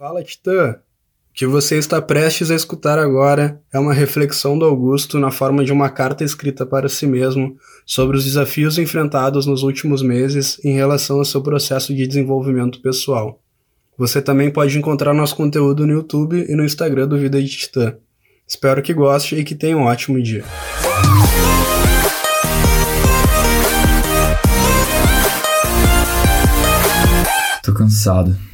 Fala, Titã! O que você está prestes a escutar agora é uma reflexão do Augusto na forma de uma carta escrita para si mesmo sobre os desafios enfrentados nos últimos meses em relação ao seu processo de desenvolvimento pessoal. Você também pode encontrar nosso conteúdo no YouTube e no Instagram do Vida de Titã. Espero que goste e que tenha um ótimo dia. Tô cansado.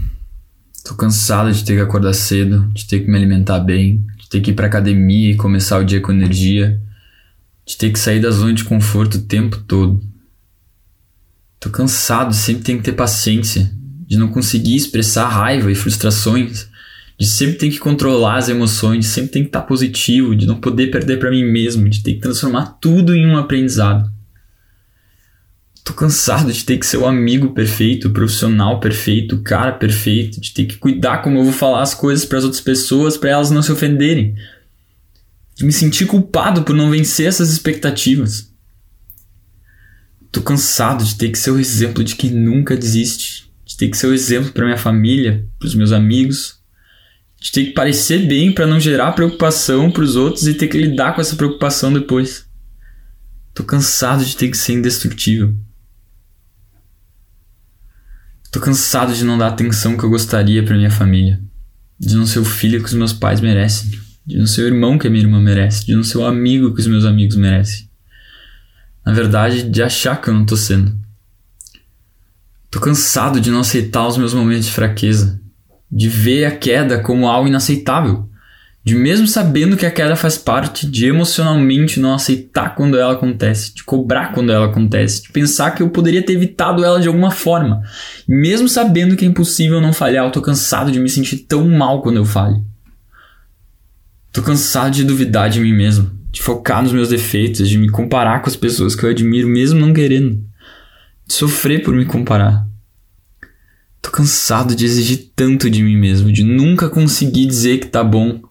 Tô cansado de ter que acordar cedo, de ter que me alimentar bem, de ter que ir pra academia e começar o dia com energia, de ter que sair da zona de conforto o tempo todo. Tô cansado, sempre tem que ter paciência, de não conseguir expressar raiva e frustrações, de sempre ter que controlar as emoções, de sempre ter que estar positivo, de não poder perder para mim mesmo, de ter que transformar tudo em um aprendizado. Tô cansado de ter que ser o amigo perfeito, o profissional perfeito, o cara perfeito, de ter que cuidar como eu vou falar as coisas para as outras pessoas, para elas não se ofenderem. De me sentir culpado por não vencer essas expectativas. Tô cansado de ter que ser o exemplo de quem nunca desiste, de ter que ser o exemplo para minha família, para os meus amigos, de ter que parecer bem para não gerar preocupação para os outros e ter que lidar com essa preocupação depois. Tô cansado de ter que ser indestrutível. Tô cansado de não dar a atenção que eu gostaria para minha família. De não ser o filho que os meus pais merecem. De não ser o irmão que a minha irmã merece. De não ser o amigo que os meus amigos merecem. Na verdade, de achar que eu não tô sendo. Tô cansado de não aceitar os meus momentos de fraqueza. De ver a queda como algo inaceitável de mesmo sabendo que a queda faz parte, de emocionalmente não aceitar quando ela acontece, de cobrar quando ela acontece, de pensar que eu poderia ter evitado ela de alguma forma. E mesmo sabendo que é impossível não falhar, eu tô cansado de me sentir tão mal quando eu falho. Tô cansado de duvidar de mim mesmo, de focar nos meus defeitos, de me comparar com as pessoas que eu admiro mesmo não querendo, de sofrer por me comparar. Tô cansado de exigir tanto de mim mesmo, de nunca conseguir dizer que tá bom,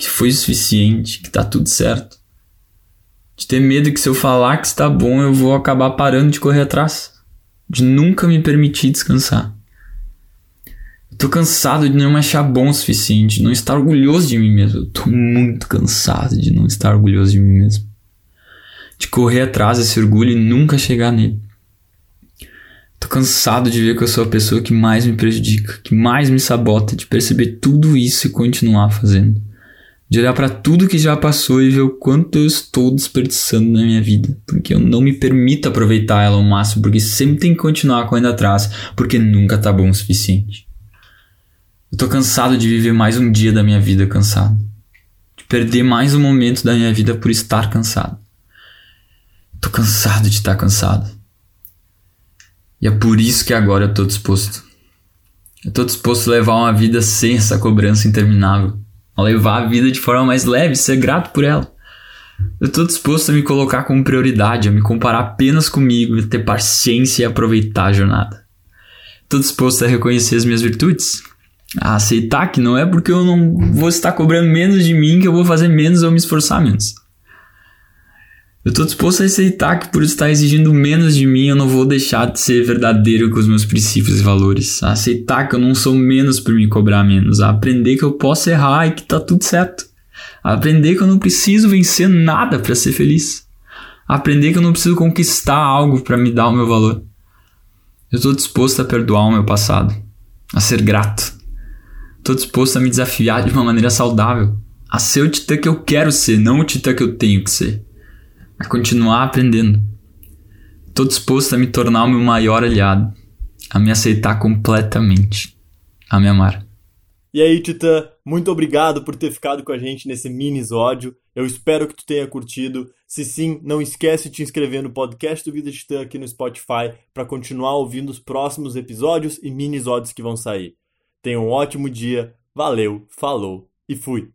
que foi o suficiente, que tá tudo certo. De ter medo que se eu falar que está bom, eu vou acabar parando de correr atrás. De nunca me permitir descansar. Eu tô cansado de não me achar bom o suficiente, de não estar orgulhoso de mim mesmo. Eu tô muito cansado de não estar orgulhoso de mim mesmo. De correr atrás desse orgulho e nunca chegar nele. Tô cansado de ver que eu sou a pessoa que mais me prejudica, que mais me sabota, de perceber tudo isso e continuar fazendo de olhar para tudo que já passou e ver o quanto eu estou desperdiçando na minha vida, porque eu não me permito aproveitar ela ao máximo, porque sempre tem que continuar correndo atrás, porque nunca tá bom o suficiente. Eu tô cansado de viver mais um dia da minha vida cansado, de perder mais um momento da minha vida por estar cansado. Tô cansado de estar cansado. E é por isso que agora eu tô disposto. Eu tô disposto a levar uma vida sem essa cobrança interminável levar a vida de forma mais leve, ser grato por ela. Eu estou disposto a me colocar como prioridade, a me comparar apenas comigo, a ter paciência e aproveitar a jornada. Estou disposto a reconhecer as minhas virtudes, a aceitar que não é porque eu não vou estar cobrando menos de mim que eu vou fazer menos ou me esforçar menos. Eu estou disposto a aceitar que por estar exigindo menos de mim, eu não vou deixar de ser verdadeiro com os meus princípios e valores. A aceitar que eu não sou menos por me cobrar menos. A aprender que eu posso errar e que tá tudo certo. A aprender que eu não preciso vencer nada para ser feliz. A aprender que eu não preciso conquistar algo para me dar o meu valor. Eu estou disposto a perdoar o meu passado. A ser grato. Estou disposto a me desafiar de uma maneira saudável. A ser o titã que eu quero ser, não o titã que eu tenho que ser a continuar aprendendo. Estou disposto a me tornar o meu maior aliado, a me aceitar completamente, a me amar. E aí, Titã, muito obrigado por ter ficado com a gente nesse mini-sódio. Eu espero que tu tenha curtido. Se sim, não esquece de te inscrever no podcast do Vida Titã aqui no Spotify para continuar ouvindo os próximos episódios e mini-sódios que vão sair. Tenha um ótimo dia, valeu, falou e fui!